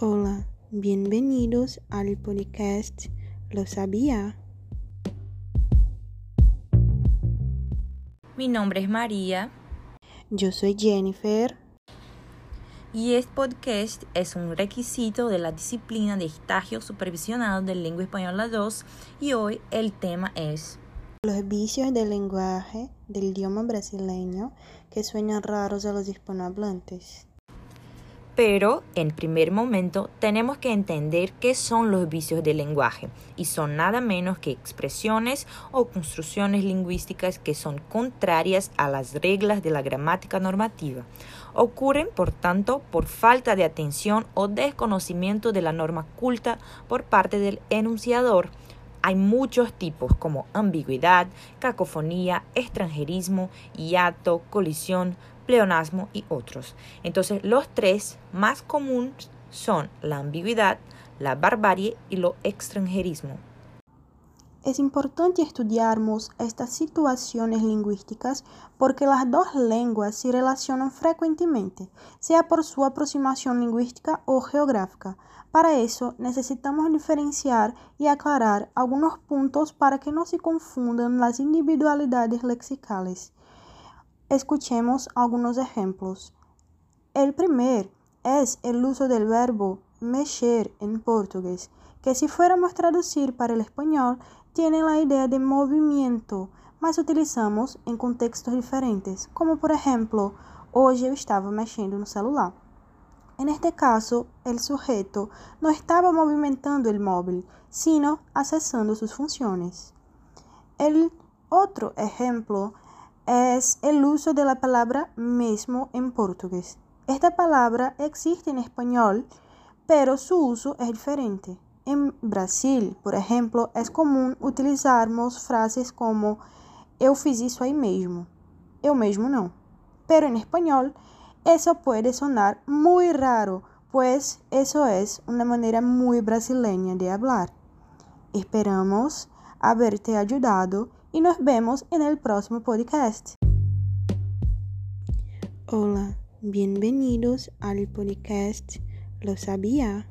Hola, bienvenidos al podcast Lo sabía. Mi nombre es María Yo soy Jennifer. y este podcast es un requisito de la disciplina de estágio supervisionado de lengua española 2 y hoy el tema es Los vicios del lenguaje del idioma brasileño que suenan raros a los hispanohablantes. Pero en primer momento tenemos que entender qué son los vicios del lenguaje y son nada menos que expresiones o construcciones lingüísticas que son contrarias a las reglas de la gramática normativa. Ocurren, por tanto, por falta de atención o desconocimiento de la norma culta por parte del enunciador. Hay muchos tipos como ambigüedad, cacofonía, extranjerismo, hiato, colisión, pleonasmo y otros. Entonces, los tres más comunes son la ambigüedad, la barbarie y lo extranjerismo. Es importante estudiarmos estas situaciones lingüísticas porque las dos lenguas se relacionan frecuentemente, sea por su aproximación lingüística o geográfica. Para eso necesitamos diferenciar y aclarar algunos puntos para que no se confundan las individualidades lexicales. Escuchemos algunos ejemplos. El primer es el uso del verbo mexer en portugués, que si fuéramos a traducir para el español, tiene la idea de movimiento, mas utilizamos em contextos diferentes, como por ejemplo, hoje eu estava mexendo no celular. En este caso, el sujeto no estaba movimentando el móvil, sino accesando sus funciones. El otro ejemplo es el uso de la palabra mesmo en portugués. Esta palabra existe en español, pero su uso es diferente. En Brasil, por ejemplo, es común utilizarmos frases como eu fiz isso aí mesmo, eu mesmo não. Pero en español, eso puede sonar muy raro, pues eso es una manera muy brasileña de hablar. Esperamos haberte ayudado y nos vemos en el próximo podcast. Hola, bienvenidos al podcast Lo sabía.